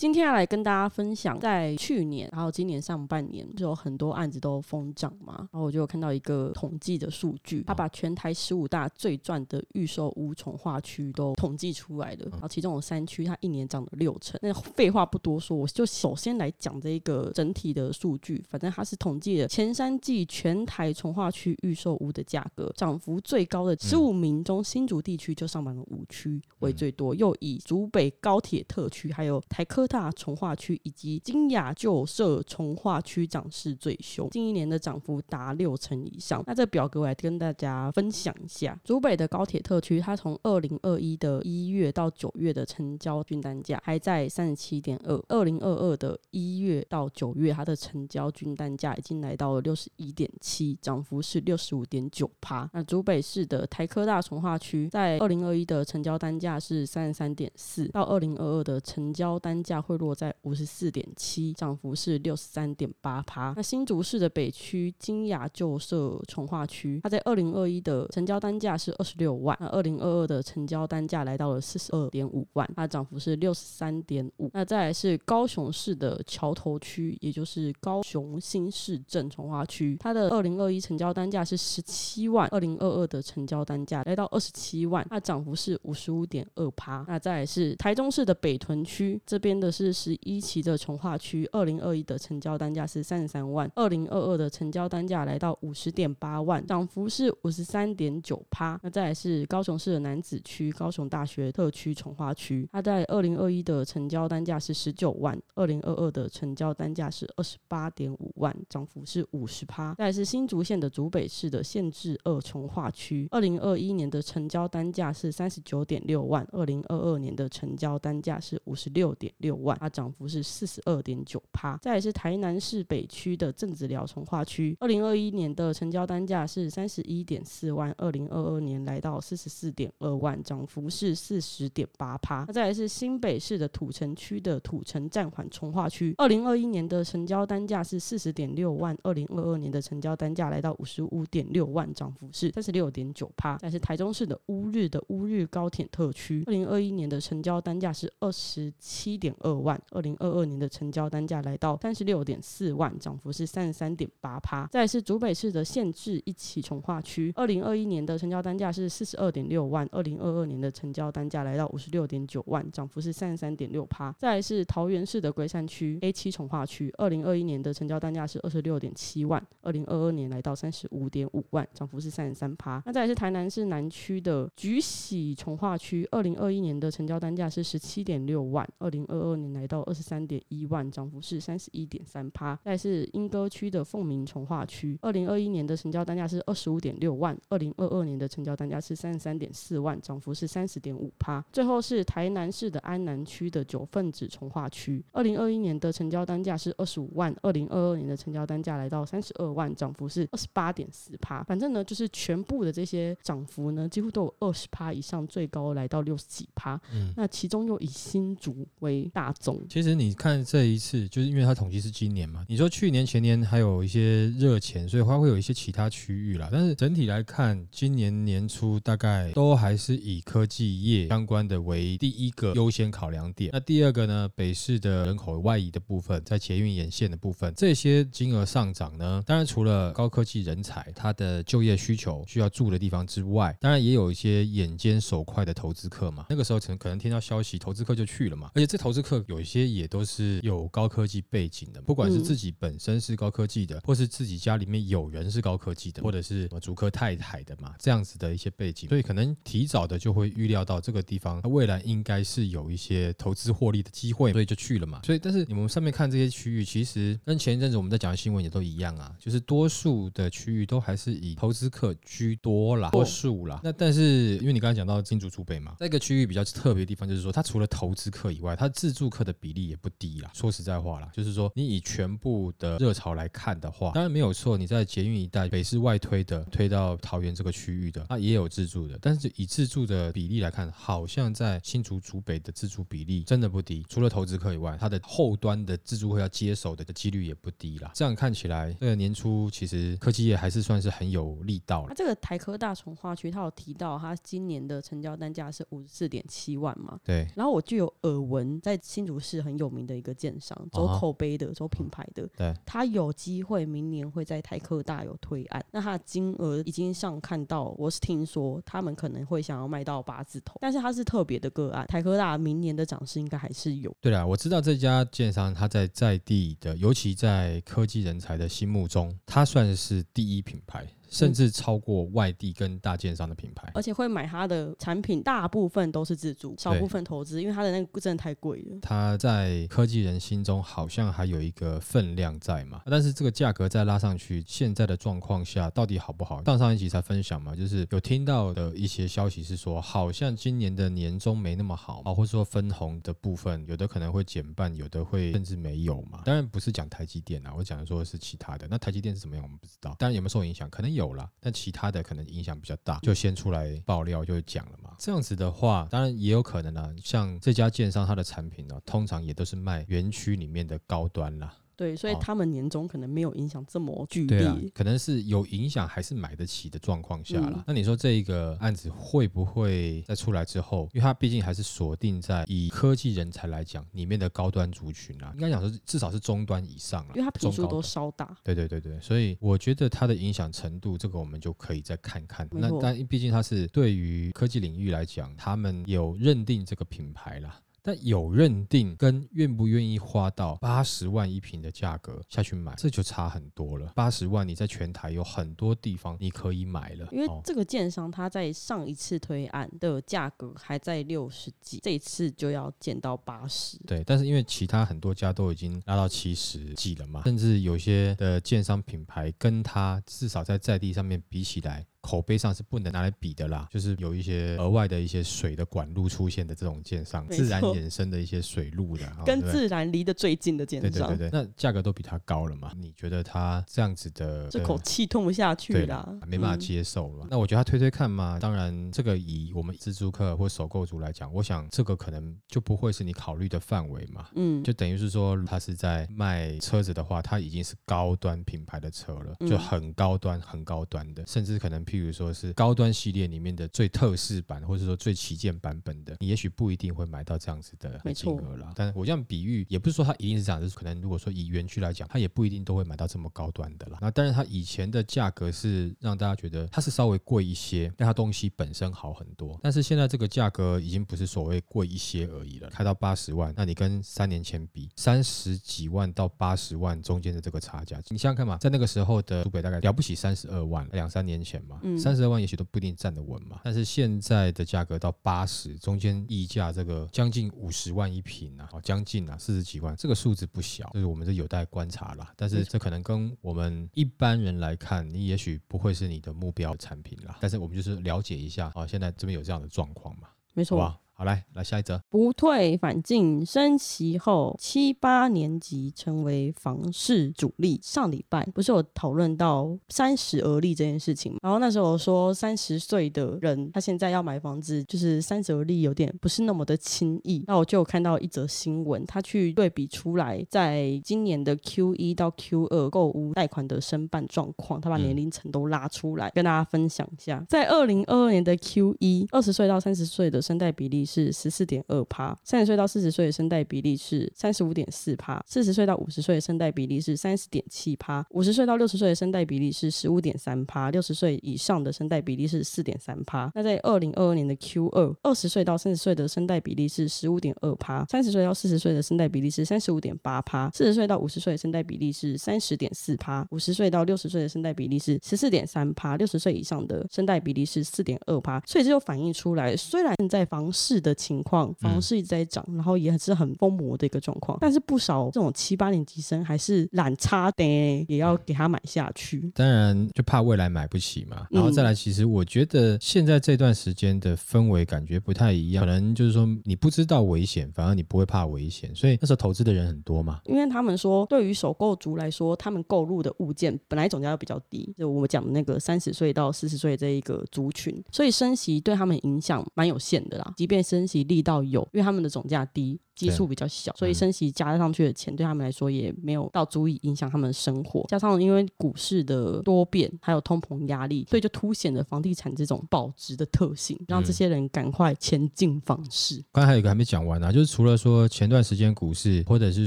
今天要来跟大家分享，在去年还有今年上半年，就有很多案子都疯涨嘛。然后我就有看到一个统计的数据，他把全台十五大最赚的预售屋从化区都统计出来了。然后其中有三区，它一年涨了六成。那废话不多说，我就首先来讲这一个整体的数据。反正它是统计了前三季全台从化区预售屋的价格涨幅最高的十五名中，新竹地区就上榜了五区为最多，又以竹北高铁特区还有台科。大从化区以及金雅旧社从化区涨势最凶，近一年的涨幅达六成以上。那这表格我来跟大家分享一下，竹北的高铁特区，它从二零二一的一月到九月的成交均单价还在三十七点二，二零二二的一月到九月，它的成交均单价已经来到了六十一点七，涨幅是六十五点九趴。那竹北市的台科大从化区，在二零二一的成交单价是三十三点四，到二零二二的成交单价。会落在五十四点七，涨幅是六十三点八趴。那新竹市的北区金雅旧社从化区，它在二零二一的成交单价是二十六万，那二零二二的成交单价来到了四十二点五万，它涨幅是六十三点五。那再来是高雄市的桥头区，也就是高雄新市镇从化区，它的二零二一成交单价是十七万，二零二二的成交单价来到二十七万，它涨幅是五十五点二趴。那再来是台中市的北屯区这边的。是十一期的从化区，二零二一的成交单价是三十三万，二零二二的成交单价来到五十点八万，涨幅是五十三点九趴。那再来是高雄市的南子区，高雄大学特区从化区，它在二零二一的成交单价是十九万，二零二二的成交单价是二十八点五万，涨幅是五十趴。再来是新竹县的竹北市的县治二从化区，二零二一年的成交单价是三十九点六万，二零二二年的成交单价是五十六点六。万，它涨幅是四十二点九趴。再来是台南市北区的正子寮从化区，二零二一年的成交单价是三十一点四万，二零二二年来到四十四点二万，涨幅是四十点八趴。那再来是新北市的土城区的土城暂缓从化区，二零二一年的成交单价是四十点六万，二零二二年的成交单价来到五十五点六万，涨幅是三十六点九趴。再来是台中市的乌日的乌日高铁特区，二零二一年的成交单价是二十七点二。万，二零二二年的成交单价来到三十六点四万，涨幅是三十三点八趴。再是竹北市的县治一起从化区，二零二一年的成交单价是四十二点六万，二零二二年的成交单价来到五十六点九万，涨幅是三十三点六趴。再是桃园市的龟山区 A 七从化区，二零二一年的成交单价是二十六点七万，二零二二年来到三十五点五万，涨幅是三十三趴。那再是台南市南区的菊喜从化区，二零二一年的成交单价是十七点六万，二零二二年。来到二十三点一万，涨幅是三十一点三趴。再是莺歌区的凤鸣从化区，二零二一年的成交单价是二十五点六万，二零二二年的成交单价是三十三点四万，涨幅是三十点五趴。最后是台南市的安南区的九份子从化区，二零二一年的成交单价是二十五万，二零二二年的成交单价来到三十二万，涨幅是二十八点四趴。反正呢，就是全部的这些涨幅呢，几乎都有二十趴以上，最高来到六十几趴。嗯，那其中又以新竹为大。大众其实你看这一次，就是因为它统计是今年嘛，你说去年前年还有一些热钱，所以它会有一些其他区域啦。但是整体来看，今年年初大概都还是以科技业相关的为第一个优先考量点。那第二个呢，北市的人口外移的部分，在捷运沿线的部分，这些金额上涨呢，当然除了高科技人才他的就业需求需要住的地方之外，当然也有一些眼尖手快的投资客嘛。那个时候可能可能听到消息，投资客就去了嘛。而且这投资客。有一些也都是有高科技背景的，不管是自己本身是高科技的，或是自己家里面有人是高科技的，或者是什么主科太太的嘛，这样子的一些背景，所以可能提早的就会预料到这个地方未来应该是有一些投资获利的机会，所以就去了嘛。所以，但是你们上面看这些区域，其实跟前一阵子我们在讲的新闻也都一样啊，就是多数的区域都还是以投资客居多啦，多数啦。那但是因为你刚才讲到金竹储备嘛，那个区域比较特别的地方就是说，它除了投资客以外，它自住客的比例也不低啦。说实在话啦，就是说你以全部的热潮来看的话，当然没有错，你在捷运一带北市外推的，推到桃园这个区域的，它也有自助的，但是以自助的比例来看，好像在新竹竹北的自助比例真的不低。除了投资客以外，它的后端的自助会要接手的几率也不低啦。这样看起来，这个年初其实科技业还是算是很有力道了。它这个台科大从化区，它有提到它今年的成交单价是五十四点七万嘛？对，然后我就有耳闻，在新竹市很有名的一个建商，走口碑的、走品牌的，对，他有机会明年会在台科大有推案，那他的金额已经上看到，我是听说他们可能会想要卖到八字头，但是它是特别的个案，台科大明年的涨势应该还是有。对啦，我知道这家建商他在在地的，尤其在科技人才的心目中，他算是第一品牌。甚至超过外地跟大建商的品牌，而且会买它的产品，大部分都是自助，少部分投资，因为它的那个真的太贵了。它在科技人心中好像还有一个分量在嘛，但是这个价格再拉上去，现在的状况下到底好不好？上上一集才分享嘛，就是有听到的一些消息是说，好像今年的年终没那么好啊，或者说分红的部分有的可能会减半，有的会甚至没有嘛。当然不是讲台积电啊，我讲的说的是其他的。那台积电是怎么样，我们不知道。当然有没有受影响，可能有。有啦，但其他的可能影响比较大，就先出来爆料就讲了嘛。这样子的话，当然也有可能啊，像这家建商它的产品呢，通常也都是卖园区里面的高端啦。对，所以他们年终可能没有影响这么剧烈，可能是有影响还是买得起的状况下了。那你说这一个案子会不会在出来之后，因为它毕竟还是锁定在以科技人才来讲里面的高端族群啊，应该讲说至少是中端以上了，因为它品数都稍大。对对对对，所以我觉得它的影响程度，这个我们就可以再看看。那但毕竟它是对于科技领域来讲，他们有认定这个品牌了。但有认定跟愿不愿意花到八十万一平的价格下去买，这就差很多了。八十万你在全台有很多地方你可以买了，因为这个建商他在上一次推案的价格还在六十几，这一次就要减到八十。对，但是因为其他很多家都已经拉到七十几了嘛，甚至有些的建商品牌跟他至少在在地上面比起来。口碑上是不能拿来比的啦，就是有一些额外的一些水的管路出现的这种建商，自然衍生的一些水路的，跟自然离得最近的建商，对对对对，那价格都比它高了嘛？你觉得它这样子的这口气吞不下去啦，没办法接受了。那我觉得他推推看嘛，当然这个以我们自租客或首购族来讲，我想这个可能就不会是你考虑的范围嘛。嗯，就等于是说他是在卖车子的话，他已经是高端品牌的车了，就很高端、很高端的，甚至可能。譬如说是高端系列里面的最特仕版，或者说最旗舰版本的，你也许不一定会买到这样子的金额了。但我这样比喻，也不是说它一定是这样，就是可能如果说以园区来讲，它也不一定都会买到这么高端的了。那当然，它以前的价格是让大家觉得它是稍微贵一些，但它东西本身好很多。但是现在这个价格已经不是所谓贵一些而已了，开到八十万，那你跟三年前比，三十几万到八十万中间的这个差价，你想想看嘛，在那个时候的苏北大概了不起三十二万，两三年前嘛。三十二万也许都不一定站得稳嘛，但是现在的价格到八十，中间溢价这个将近五十万一平啊，哦，将近啊四十几万，这个数字不小，就是我们这有待观察啦。但是这可能跟我们一般人来看，你也许不会是你的目标产品啦。但是我们就是了解一下啊，现在这边有这样的状况嘛，没错。好，来来下一则，不退反进，升旗后七八年级成为房市主力。上礼拜不是有讨论到三十而立这件事情吗？然后那时候我说，三十岁的人他现在要买房子，就是三十而立有点不是那么的轻易。那我就看到一则新闻，他去对比出来，在今年的 Q 一到 Q 二购屋贷款的申办状况，他把年龄层都拉出来跟大家分享一下。在二零二二年的 Q 一，二十岁到三十岁的申贷比例。是十四点二趴，三十岁到四十岁的声带比例是三十五点四趴，四十岁到五十岁的声带比例是三十点七趴，五十岁到六十岁的声带比例是十五点三趴，六十岁以上的声带比例是四点三趴。那在二零二二年的 Q 二，二十岁到三十岁的声带比例是十五点二趴，三十岁到四十岁的声带比例是三十五点八趴，四十岁到五十岁的声带比例是三十点四趴，五十岁到六十岁的声带比例是十四点三趴，六十岁以上的声带比例是四点二趴。所以这就反映出来，虽然在房市市的情况，房市一直在涨，然后也是很疯魔的一个状况。但是不少这种七八年级生还是懒差的，也要给他买下去。当然就怕未来买不起嘛。然后再来，其实我觉得现在这段时间的氛围感觉不太一样，可能就是说你不知道危险，反而你不会怕危险，所以那时候投资的人很多嘛。因为他们说，对于首购族来说，他们购入的物件本来总价就比较低，就我们讲的那个三十岁到四十岁这一个族群，所以升息对他们影响蛮有限的啦。即便升息力道有，因为他们的总价低。基数比较小，所以升息加上去的钱对他们来说也没有到足以影响他们的生活。加上因为股市的多变，还有通膨压力，所以就凸显了房地产这种保值的特性，让这些人赶快前进房市。刚才还有一个还没讲完啊，就是除了说前段时间股市或者是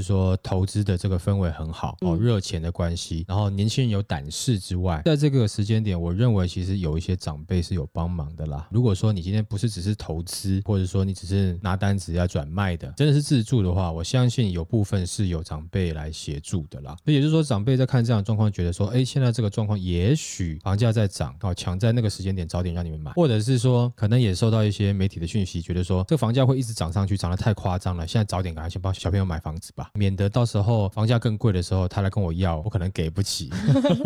说投资的这个氛围很好哦，热钱的关系，然后年轻人有胆识之外，在这个时间点，我认为其实有一些长辈是有帮忙的啦。如果说你今天不是只是投资，或者说你只是拿单子要转卖的，真的是。自助的话，我相信有部分是有长辈来协助的啦。那也就是说，长辈在看这样的状况，觉得说，哎，现在这个状况也许房价在涨，哦，抢在那个时间点早点让你们买，或者是说，可能也受到一些媒体的讯息，觉得说，这个房价会一直涨上去，涨得太夸张了，现在早点赶快先帮小朋友买房子吧，免得到时候房价更贵的时候，他来跟我要，我可能给不起，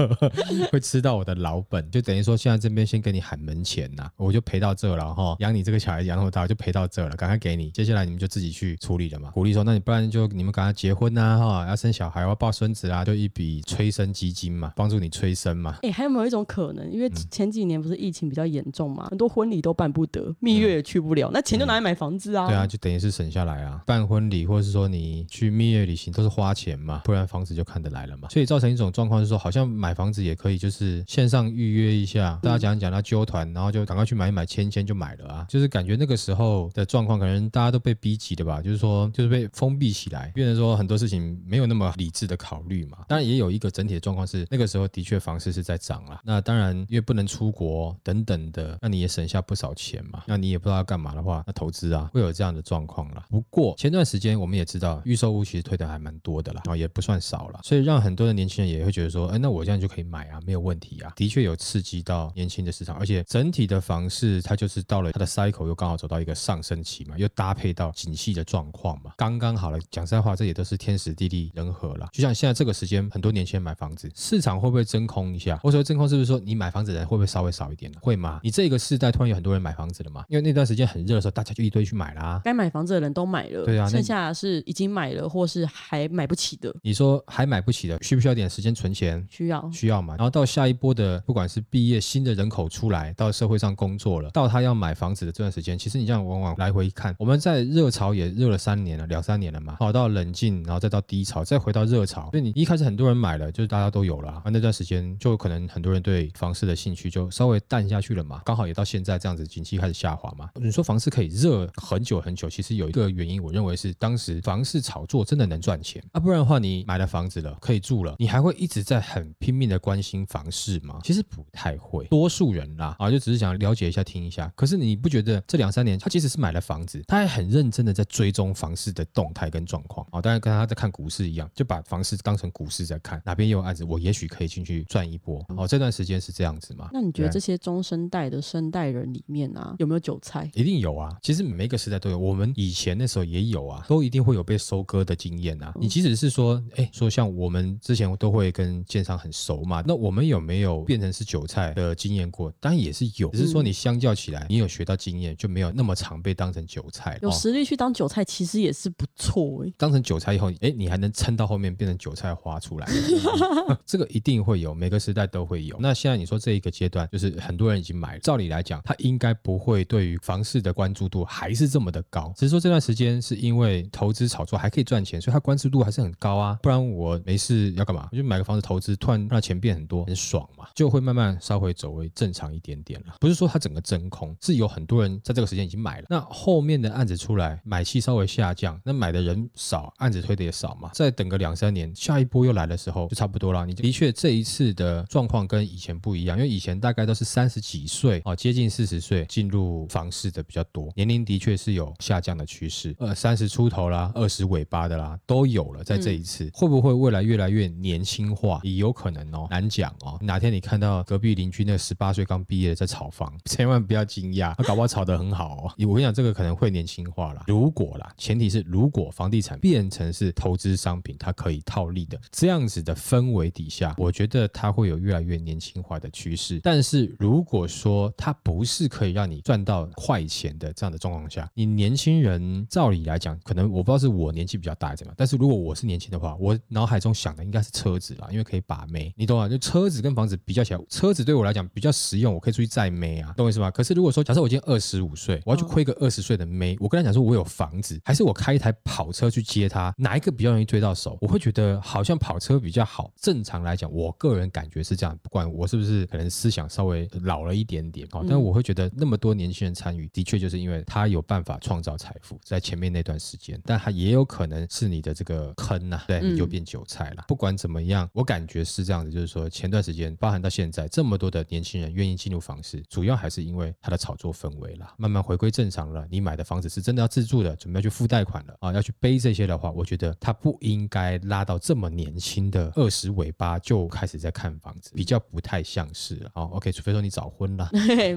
会吃到我的老本。就等于说，现在这边先给你喊门钱呐，我就赔到这了哈，养你这个小孩养那么大，就赔到这了，赶快给你，接下来你们就自己去处理理。嘛，鼓励说，那你不然就你们赶快结婚呐，哈，要生小孩，要抱孙子啊，就一笔催生基金嘛，帮助你催生嘛。哎，还有没有一种可能？因为前几年不是疫情比较严重嘛，很多婚礼都办不得，蜜月也去不了，那钱就拿来买房子啊。对啊，就等于是省下来啊。办婚礼或者是说你去蜜月旅行都是花钱嘛，不然房子就看得来了嘛。所以造成一种状况是说，好像买房子也可以，就是线上预约一下，大家讲一讲，他揪团，然后就赶快去买一买，签签就买了啊。就是感觉那个时候的状况，可能大家都被逼急的吧，就是说就是被封。闭起来，变成说很多事情没有那么理智的考虑嘛。当然也有一个整体的状况是，那个时候的确房市是在涨了。那当然因为不能出国等等的，那你也省下不少钱嘛。那你也不知道要干嘛的话，那投资啊会有这样的状况了。不过前段时间我们也知道预售屋其实推的还蛮多的啦，然后也不算少了，所以让很多的年轻人也会觉得说，哎，那我这样就可以买啊，没有问题啊。的确有刺激到年轻的市场，而且整体的房市它就是到了它的 cycle 又刚好走到一个上升期嘛，又搭配到景气的状况嘛，刚刚好了。讲实在话，这也都是天时地利人和了。就像现在这个时间，很多年轻人买房子，市场会不会真空一下？或者说真空是不是说你买房子的人会不会稍微少一点呢？会吗？你这个世代突然有很多人买房子了嘛？因为那段时间很热的时候，大家就一堆去买啦。该买房子的人都买了，对啊，剩下是已经买了或是还买不起的。你说还买不起的，需不需要点时间存钱？需要，需要嘛。然后到下一波的，不管是毕业新的人口出来到社会上工作了，到他要买房子的这段时间，其实你这样往往来回看，我们在热潮也热了三年了，两三年了嘛。好，到冷静。然后再到低潮，再回到热潮，所以你一开始很多人买了，就是大家都有了，啊，那段时间就可能很多人对房市的兴趣就稍微淡下去了嘛。刚好也到现在这样子，景气开始下滑嘛。你说房市可以热很久很久，其实有一个原因，我认为是当时房市炒作真的能赚钱啊，不然的话你买了房子了，可以住了，你还会一直在很拼命的关心房市吗？其实不太会，多数人啦啊，就只是想了解一下听一下。可是你不觉得这两三年他即使是买了房子，他还很认真的在追踪房市的动态跟状况啊？当然跟他。在看股市一样，就把房市当成股市在看，哪边有案子，我也许可以进去赚一波。哦，这段时间是这样子嘛？那你觉得这些中生代的生代人里面啊，有没有韭菜？一定有啊！其实每个时代都有，我们以前那时候也有啊，都一定会有被收割的经验啊。你即使是说，哎，说像我们之前都会跟建商很熟嘛，那我们有没有变成是韭菜的经验过？当然也是有，只是说你相较起来，你有学到经验，就没有那么常被当成韭菜。有实力去当韭菜，其实也是不错哎。当成韭菜以后。哎，你还能撑到后面变成韭菜花出来？这个一定会有，每个时代都会有。那现在你说这一个阶段，就是很多人已经买了，照理来讲，他应该不会对于房市的关注度还是这么的高。只是说这段时间是因为投资炒作还可以赚钱，所以它关注度还是很高啊。不然我没事要干嘛？我就买个房子投资，突然让钱变很多，很爽嘛，就会慢慢稍微走为正常一点点了。不是说它整个真空，是有很多人在这个时间已经买了。那后面的案子出来，买气稍微下降，那买的人少，案子推的也少嘛。再等个两三年，下一波又来的时候就差不多了。你的确这一次的状况跟以前不一样，因为以前大概都是三十几岁啊，接近四十岁进入房市的比较多，年龄的确是有下降的趋势。呃，三十出头啦，二十尾巴的啦，都有了。在这一次，会不会未来越来越年轻化，也有可能哦，难讲哦。哪天你看到隔壁邻居那十八岁刚毕业的在炒房，千万不要惊讶，他搞不好炒得很好哦。我跟你讲，这个可能会年轻化啦。如果啦，前提是如果房地产变成是投资商品，它可以套利的这样子的氛围底下，我觉得它会有越来越年轻化的趋势。但是如果说它不是可以让你赚到快钱的这样的状况下，你年轻人照理来讲，可能我不知道是我年纪比较大怎么样，但是如果我是年轻的话，我脑海中想的应该是车子啦，因为可以把妹，你懂吗？就车子跟房子比较起来，车子对我来讲比较实用，我可以出去载妹啊，懂我意思吗？可是如果说假设我今天二十五岁，我要去亏个二十岁的妹，我跟他讲说我有房子，还是我开一台跑车去接他，哪一个比较容易追到手？我会觉得好像跑车比较好。正常来讲，我个人感觉是这样，不管我是不是可能思想稍微老了一点点哦，但我会觉得那么多年轻人参与，的确就是因为他有办法创造财富，在前面那段时间，但他也有可能是你的这个坑呐，对，你就变韭菜了。不管怎么样，我感觉是这样子，就是说前段时间，包含到现在，这么多的年轻人愿意进入房市，主要还是因为他的炒作氛围了，慢慢回归正常了。你买的房子是真的要自住的，准备要去付贷款了啊，要去背这些的话，我觉得他不应该拉到这么年轻的二十尾巴就开始在看房子，比较不太像是了。哦，OK，除非说你早婚了，对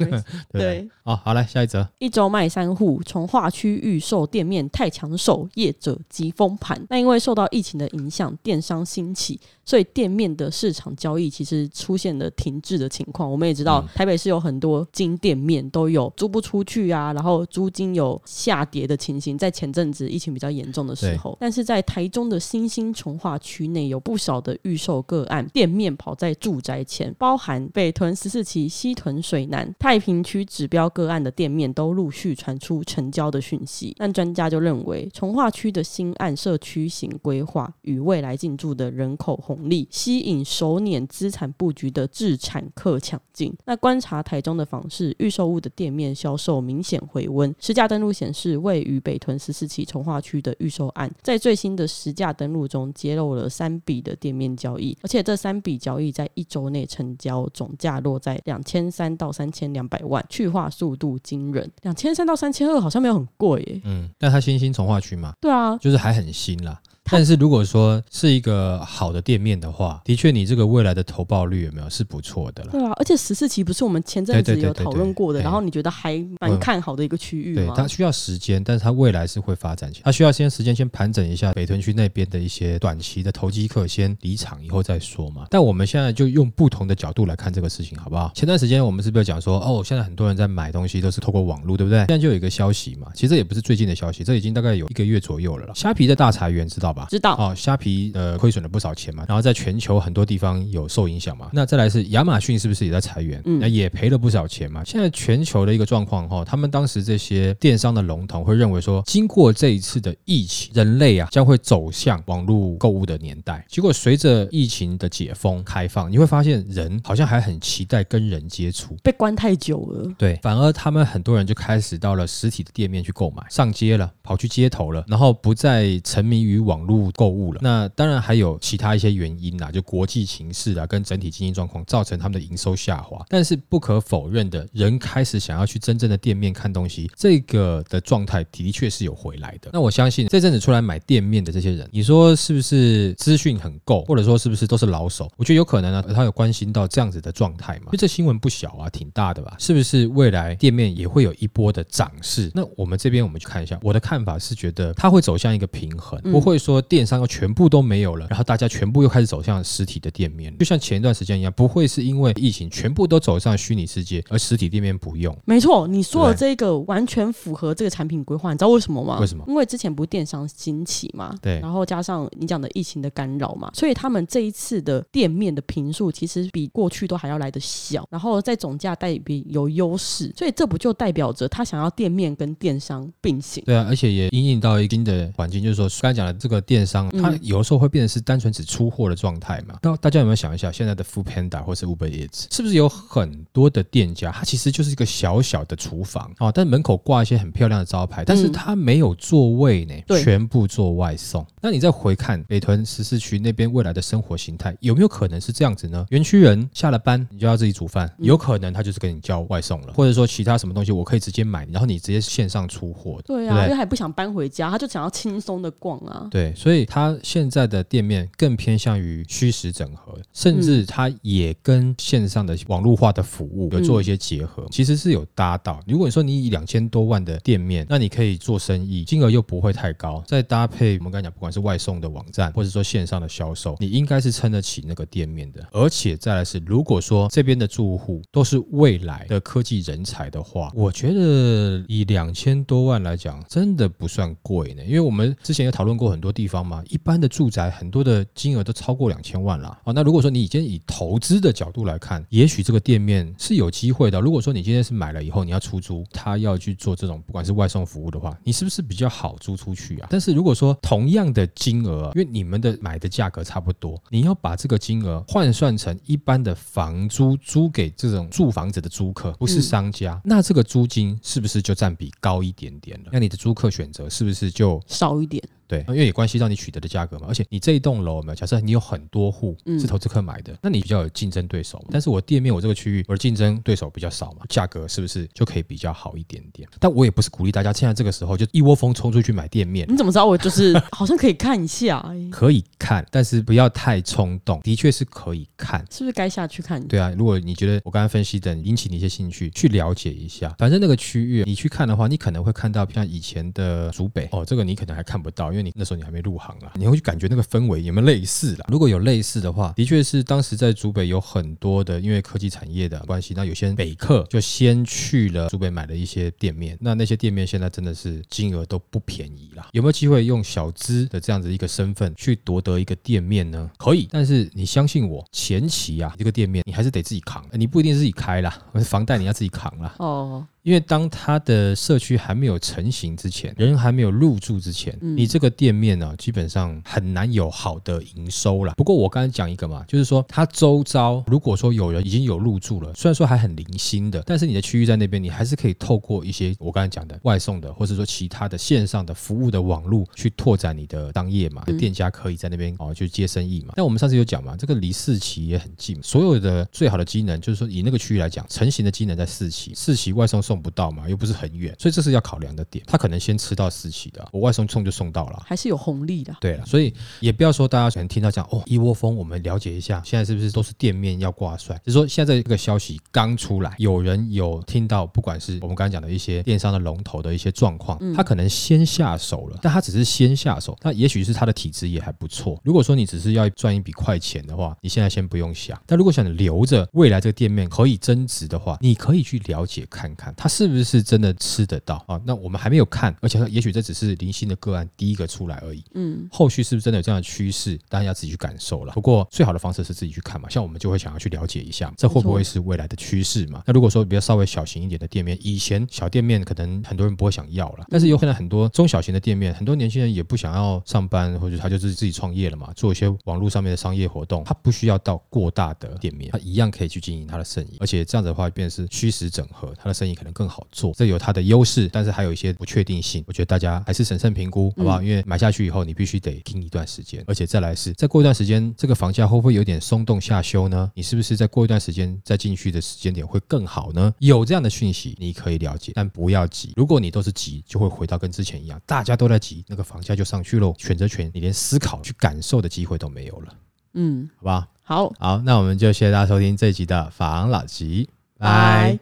对。哦，好，来下一则。一周卖三户，从化区预售店面太抢手，业者急封盘。那因为受到疫情的影响，电商兴起，所以店面的市场交易其实出现了停滞的情况。我们也知道，嗯台北市有很多金店面都有租不出去啊，然后租金有下跌的情形，在前阵子疫情比较严重的时候。但是在台中的新兴从化区内，有不少的预售个案，店面跑在住宅前，包含北屯十四期、西屯水南、太平区指标个案的店面都陆续传出成交的讯息。但专家就认为，从化区的新案社区型规划与未来进驻的人口红利，吸引首年资产布局的自产客抢进。那观察台中的房市，预售物的店面销售明显回温。实价登录显示，位于北屯十四期从化区的预售案，在最新的实价登录中揭露了三笔的店面交易，而且这三笔交易在一周内成交总价落在两千三到三千两百万，去化速度惊人。两千三到三千二好像没有很贵耶。嗯，但它新兴从化区嘛，对啊，就是还很新啦。但是如果说是一个好的店面的话，的确你这个未来的投报率有没有是不错的了。对啊，而且十四期不是我们前阵子有讨论过的，对然后你觉得还蛮嗯看好的一个区域对，吗？它需要时间，但是它未来是会发展起来。它需要先时间先盘整一下北屯区那边的一些短期的投机客先离场以后再说嘛。但我们现在就用不同的角度来看这个事情，好不好？前段时间我们是不是有讲说，哦，现在很多人在买东西都是透过网络，对不对？现在就有一个消息嘛，其实这也不是最近的消息，这已经大概有一个月左右了啦。虾皮的大裁员，知道吧？知道，哦，虾皮呃亏损了不少钱嘛，然后在全球很多地方有受影响嘛。那再来是亚马逊是不是也在裁员？嗯那也赔了不少钱嘛。现在全球的一个状况哈、他们当时这些电商的龙头会认为说，经过这一次的疫情，人类啊将会走向网络购物的年代。结果随着疫情的解封开放，你会发现人好像还很期待跟人接触。被关太久了。对，反而他们很多人就开始到了实体的店面去购买，上街了，跑去街头了，然后不再沉迷于网络购物了。那当然还有其他一些原因啦，就国际形势啊，跟整体经济状况造成他们的营收下滑。但是不可否认的，人开始想要去真正的店面看东西，这个的状态的确是有回来的。那我相信这阵子出来买店面的这些人，你说是不是资讯很够，或者说是不是都是老手？我觉得有可能啊，他有关心到这样子的状态嘛？因为这新闻不小啊，挺大的吧？是不是未来店面也会有一波的涨势？那我们这边我们去看一下，我的看法是觉得它会走向一个平衡，嗯不会说电商又全部都没有了，然后大家全部又开始走向实体的店面，就像前一段时间一样，不会是因为疫情全部都走上虚拟世界，而实体店面不用。没错，你说的这个完全符合这个产品规划，你知道为什么吗？为什么因为之前不是电商兴起嘛，对然后加上你讲的疫情的干扰嘛，所以他们这一次的店面的频数其实比过去都还要来的小，然后在总价带比有优势，所以这不就代表着他想要店面跟电商并行？对啊，而且且也因应到一定的环境，就是说刚才讲的这个电商，它嗯有的时候会变成是单纯只出货的状态嘛。那大家有没有想一下，现在的 Food Panda 或是 Uber Eats 是不是有很多的店家，它其实就是一个小小的厨房哦，但门口挂一些很漂亮的招牌，但是嗯它没有座位呢，对全部做外送。那你再回看北屯十四区那边未来的生活形态，有没有可能是这样子呢？园区人下了班你就要自己煮饭，嗯有可能他就是跟你叫外送了，或者说其他什么东西我可以直接买，然后你直接线上出货。对啊，对对因为还不想搬回家，他就想要轻松的逛啊。对，所以它现在的店面更偏向于虚实整合，甚嗯至它也跟线上的网络化的服务有做一些结合，其实是有搭到。如果你说你以两千多万的店面，那你可以做生意，金额又不会太高，再搭配我们刚才讲，不管是外送的网站，或者说线上的销售，你应该是撑得起那个店面的。而且再来是，如果说这边的住户都是未来的科技人才的话，我觉得以两千多万来讲，真的不算贵呢。因为我们之前也讨论过很多地方嘛，一般的住宅很多的金额都超过两千万了。哦，那如果说你今天以投资的角度来看，也许这个店面是有机会的。如果说你今天是买了以后你要出租，他要去做这种不管是外送服务的话，你是不是比较好租出去啊？但是如果说同样的金额啊，因为你们的买的价格差不多，你要把这个金额换算成一般的房租租给这种住房子的租客，不是嗯商家，那这个租金是不是就占比高一点点了？那你的租客选择是不是就少一点，对，因为也关系到你取得的价格嘛。而且你这一栋楼有没有？假设你有很多户嗯是投资客买的，那你比较有竞争对手嘛。但是我店面我这个区域我的竞争对手比较少嘛，价格是不是就可以比较好一点点？但我也不是鼓励大家现在这个时候就一窝蜂冲出去买店面。你怎么知道我就是好像可以看一下、欸？可以看，但是不要太冲动。的确是可以看，是不是该下去看？对啊，如果你觉得我刚刚分析的引起你一些兴趣，去了解一下。反正那个区域你去看的话，你可能会看到像以前的竹北哦，这个你可能还看不到，因为你那时候你还没入行啊，你会去感觉那个氛围有没有类似啦。如果有类似的话，的确是当时在竹北有很多的因为科技产业的关系，那有些北客就先去了竹北买了一些店面，那那些店面现在真的是金额都不便宜啦。有没有机会用小资的这样子一个身份去夺得一个店面呢？可以，但是你相信我，前期啊这个店面你还是得自己扛，你不一定自己开啦，房贷你要自己扛啦。哦，因为当它的社区还没有成型之前，人还没有入住之前，嗯你这个店面呢、基本上很难有好的营收啦。不过我刚才讲一个嘛，就是说它周遭如果说有人已经有入住了，虽然说还很零星的，但是你的区域在那边，你还是可以透过一些我刚才讲的外送的，或者说其他的线上的服务的网络去拓展你的商业嘛，嗯店家可以在那边哦去接生意嘛。但我们上次有讲嘛，这个离四期也很近，所有的最好的机能就是说以那个区域来讲，成型的机能在四期，四期外送送不到嘛，又不是很远，所以这是要考量的点。他可能先吃到私企的，我外送送就送到了。还是有红利的。对了，所以也不要说大家可能听到讲哦，一窝蜂，我们了解一下，现在是不是都是店面要挂帅？就是说现在这个消息刚出来，有人有听到，不管是我们刚才讲的一些电商的龙头的一些状况，他可能先下手了，但他只是先下手，那也许是他的体质也还不错。如果说你只是要赚一笔快钱的话，你现在先不用想。但如果想留着未来这个店面可以增值的话，你可以去了解看看，它是不是真的吃得到啊？那我们还没有看，而且也许这只是零星的个案第一个出来而已。嗯，后续是不是真的有这样的趋势？大家要自己去感受了。不过最好的方式是自己去看嘛，像我们就会想要去了解一下，这会不会是未来的趋势嘛？那如果说比较稍微小型一点的店面，以前小店面可能很多人不会想要了，但是有可能很多中小型的店面，很多年轻人也不想要上班，或者他就是自己创业了嘛，做一些网络上面的商业活动，他不需要到过大的店面，他一样可以去经营他的生意，而且这样子的话，便是虚实整合，他的生意可能更好做。这有它的优势，但是还有一些不确定性，我觉得大家还是审慎评估，好不好？因为买下去以后，你必须得听一段时间，而且再来是再过一段时间，这个房价会不会有点松动下修呢？你是不是再过一段时间再进去的时间点会更好呢？有这样的讯息，你可以了解，但不要急。如果你都是急，就会回到跟之前一样，大家都在急，那个房价就上去喽，选择权你连思考去感受的机会都没有了，嗯，好不好？好，好，那我们就谢谢大家收听这一集的房老吉，拜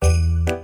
拜。